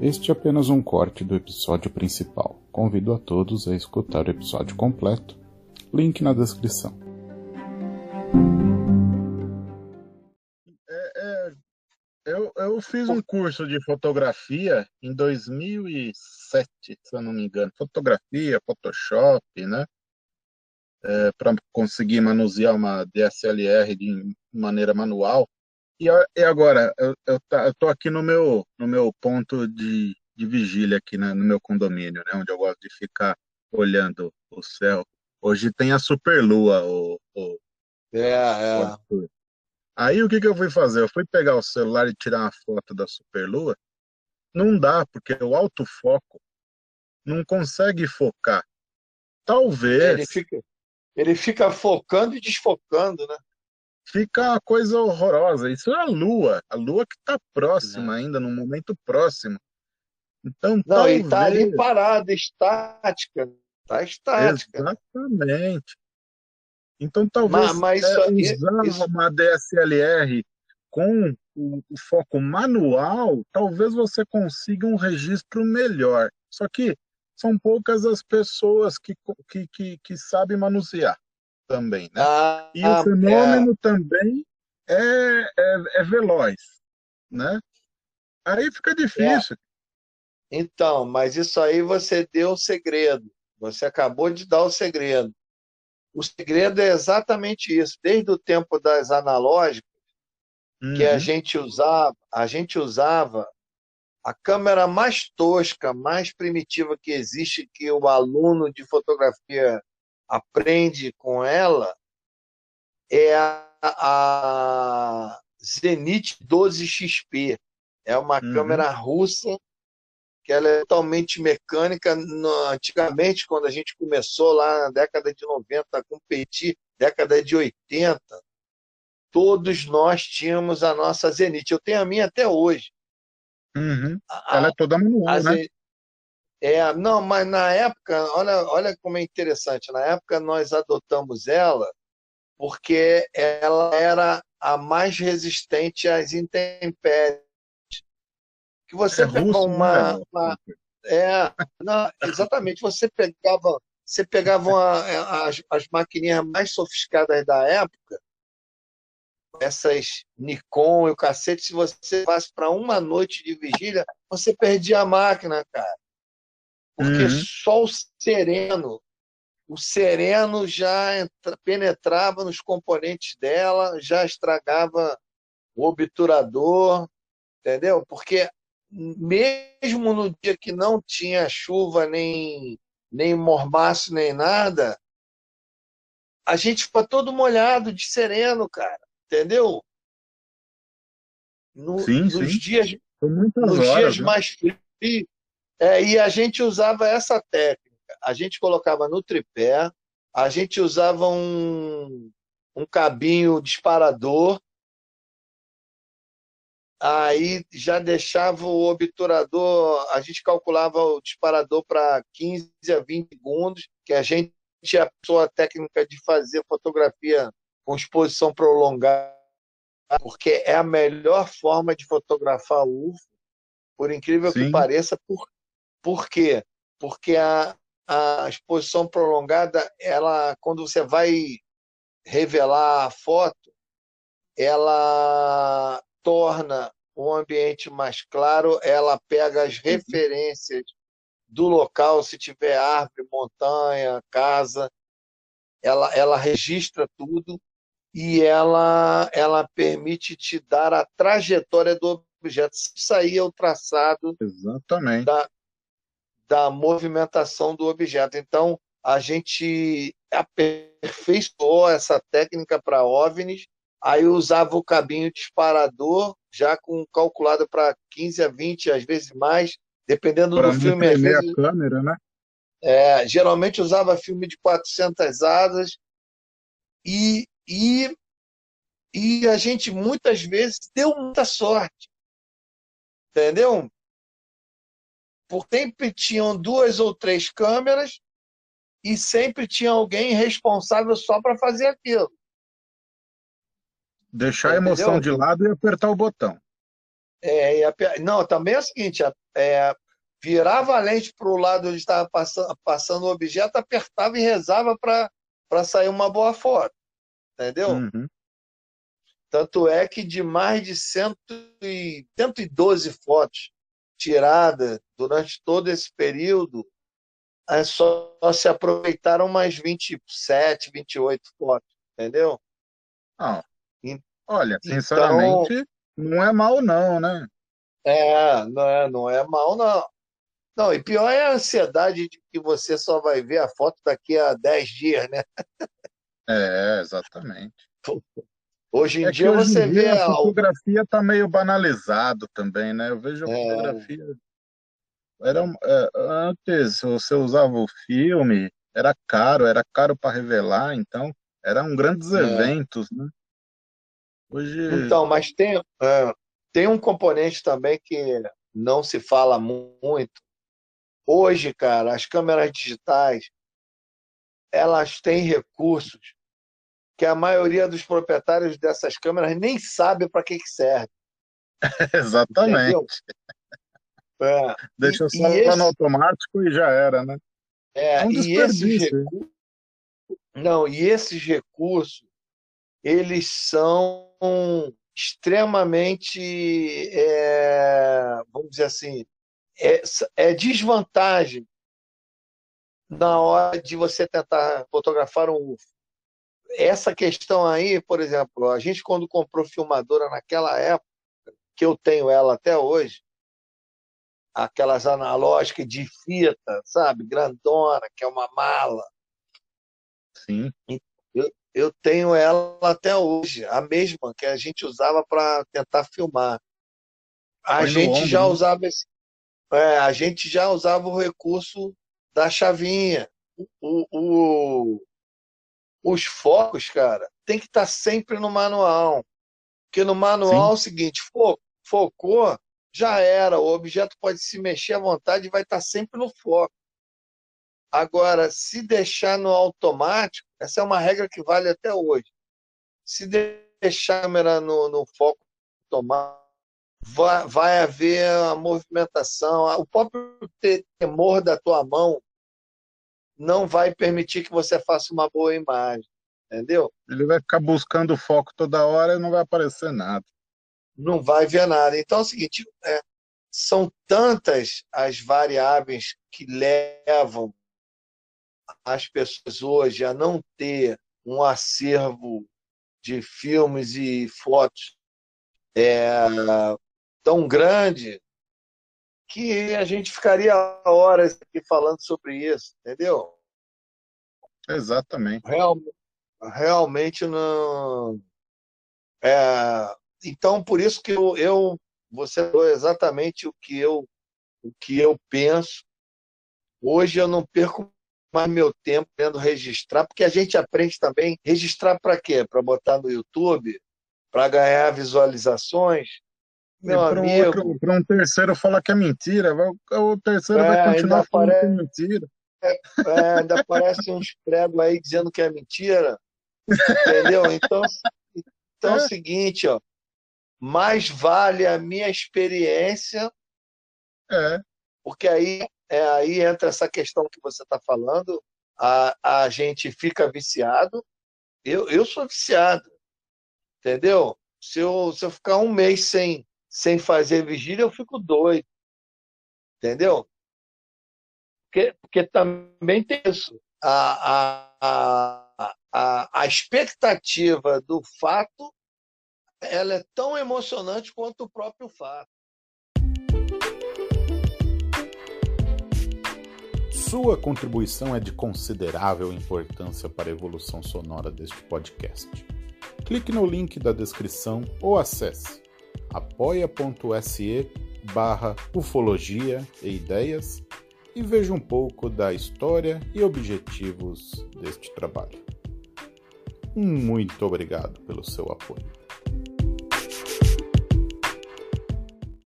Este é apenas um corte do episódio principal. Convido a todos a escutar o episódio completo. Link na descrição. É, é, eu, eu fiz um curso de fotografia em 2007, se eu não me engano. Fotografia, Photoshop, né? É, para conseguir manusear uma DSLR de maneira manual. E, e agora, eu, eu, tá, eu tô aqui no meu, no meu ponto de, de vigília aqui né, no meu condomínio, né? Onde eu gosto de ficar olhando o céu. Hoje tem a superlua, o, o, É, é. o Aí o que, que eu fui fazer? Eu fui pegar o celular e tirar uma foto da superlua. Não dá, porque o autofoco não consegue focar. Talvez Ele fica, ele fica focando e desfocando, né? Fica uma coisa horrorosa. Isso é a lua, a lua que está próxima ainda, num momento próximo. Então, Não, talvez... e tá ali parada, estática. Tá estática. Exatamente. Então, talvez Mas- mas é, usar isso- uma DSLR com o, o foco manual, talvez você consiga um registro melhor. Só que são poucas as pessoas que, que, que, que sabem manusear também, né? Ah, E o fenômeno também é, é, é veloz, né? Aí fica difícil. Então, mas isso aí você deu o segredo. Você acabou de dar o segredo. O segredo é exatamente isso. Desde o tempo das analógicas, que a Uhum. gente usava, a gente usava a câmera mais tosca, mais primitiva que existe, que o aluno de fotografia aprende com ela, é a, a Zenit 12XP. É uma Uhum. câmera russa que ela é totalmente mecânica. Antigamente, quando a gente começou lá na década de 90 a competir, década de 80, todos nós tínhamos a nossa Zenit. Eu tenho a minha até hoje. Uhum. A- Ela é toda manual, né? É, não, mas na época, olha, olha como é interessante. Na época nós adotamos ela porque ela era a mais resistente às intempéries. Que você É pega russo, uma, né? uma- é, não, exatamente. Você pegava, você pegava uma- as, as maquininhas mais sofisticadas da época, essas Nikon e o cacete, se você fosse para uma noite de vigília, você perdia a máquina, cara. Porque Uhum. só o sereno, o sereno já entra- penetrava nos componentes dela, já estragava o obturador, entendeu? Porque mesmo no dia que não tinha chuva, nem, nem mormaço, nem nada, a gente ficou todo molhado de sereno, cara, entendeu? No- Sim, nos sim. dias nos horas, dias né? mais frios. É, e a gente usava essa técnica. A gente colocava no tripé, a gente usava um, um cabinho disparador, aí já deixava o obturador, a gente calculava o disparador para 15 a 20 segundos, que a gente aprendeu a técnica de fazer fotografia com exposição prolongada, porque é a melhor forma de fotografar UFO, por incrível que Sim. pareça, por, por quê? Porque a, a exposição prolongada, ela, quando você vai revelar a foto, ela torna o ambiente mais claro, ela pega as referências do local, se tiver árvore, montanha, casa, ela, ela registra tudo e ela, ela permite te dar a trajetória do objeto. Isso aí é o traçado Exatamente. da, da movimentação do objeto. Então, a gente aperfeiçoou essa técnica para OVNIs, aí usava o cabinho disparador, já com calculado para 15 a 20, às vezes mais, dependendo Para do filme. Às vezes, a câmera, né? é, geralmente usava filme de 400 asas e, e, e a gente muitas vezes deu muita sorte, entendeu? Porque sempre tinham duas ou três câmeras e sempre tinha alguém responsável só para fazer aquilo. Deixar a emoção de Entendeu? lado e apertar o botão. É, a, não, também é o seguinte, é, virava a lente para o lado onde estava passando, passando o objeto, apertava e rezava para sair uma boa foto. Entendeu? Uhum. Tanto é que de mais de cento e, 112 fotos tiradas durante todo esse período, é só, só se aproveitaram mais 27, 28 fotos, entendeu? Olha, então sinceramente, então, não é mal não, né? É, não é, não é mal não. Não, e pior é a ansiedade de que você só vai ver a foto daqui a 10 dias, né? É, exatamente. Hoje em é dia hoje você em dia vê. A fotografia está meio banalizado também, né? Eu vejo a é... fotografia. Era, é, antes você usava o filme, era caro, era caro para revelar, então eram grandes é. eventos, né? Hoje... Então, mas tem, é, tem um componente também que não se fala muito, Hoje, cara, as câmeras digitais elas têm recursos que a maioria dos proprietários dessas câmeras nem sabe para que, que serve. Exatamente. É. Deixa e, só esse... no automático e já era, né? É, é um e esses recursos... Não, e esses recursos, eles são extremamente, é, vamos dizer assim, é, é desvantagem na hora de você tentar fotografar um UFO. Essa questão aí, por exemplo, a gente quando comprou filmadora naquela época, que eu tenho ela até hoje, aquelas analógicas de fita, sabe, grandona, que é uma mala. Sim. Eu, eu tenho ela até hoje, a mesma que a gente usava para tentar filmar. A Foi gente já né? usava esse, é, a gente já usava o recurso da chavinha. O, o, os focos, cara, tem que estar tá sempre no manual. Porque no manual Sim. é o seguinte, fo, focou, já era. O objeto pode se mexer à vontade e vai estar tá sempre no foco. Agora, se deixar no automático, essa é uma regra que vale até hoje. Se deixar a câmera no, no foco automático, vai, vai haver a movimentação, o próprio temor da tua mão não vai permitir que você faça uma boa imagem, entendeu? Ele vai ficar buscando foco toda hora e não vai aparecer nada. Não vai ver nada. Então é o seguinte, é, são tantas as variáveis que levam as pessoas hoje a não ter um acervo de filmes e fotos é, tão grande que a gente ficaria horas aqui falando sobre isso, entendeu? Exatamente. Real, realmente não. É, então, por isso que eu, eu você falou exatamente o que eu o que eu penso. Hoje eu não perco mais meu tempo tendo registrar, porque a gente aprende também registrar para quê? Para botar no YouTube, para ganhar visualizações. Meu para um, outro, para um terceiro falar que é mentira, o terceiro é, vai continuar falando que é mentira. É, é, ainda aparece uns pregos aí dizendo que é mentira. Entendeu? Então, então é. o seguinte, ó. Mais vale a minha experiência. É. Porque aí, é, aí entra essa questão que você está falando. A, a gente fica viciado. Eu, eu sou viciado. Entendeu? Se eu, se eu ficar um mês sem, sem fazer vigília, eu fico doido. Entendeu? Porque, porque também tem isso. A, a, a, a expectativa do fato ela é tão emocionante quanto o próprio fato. Sua contribuição é de considerável importância para a evolução sonora deste podcast. Clique no link da descrição ou acesse apoia.se barra ufologia e ideias e veja um pouco da história e objetivos deste trabalho. Muito obrigado pelo seu apoio.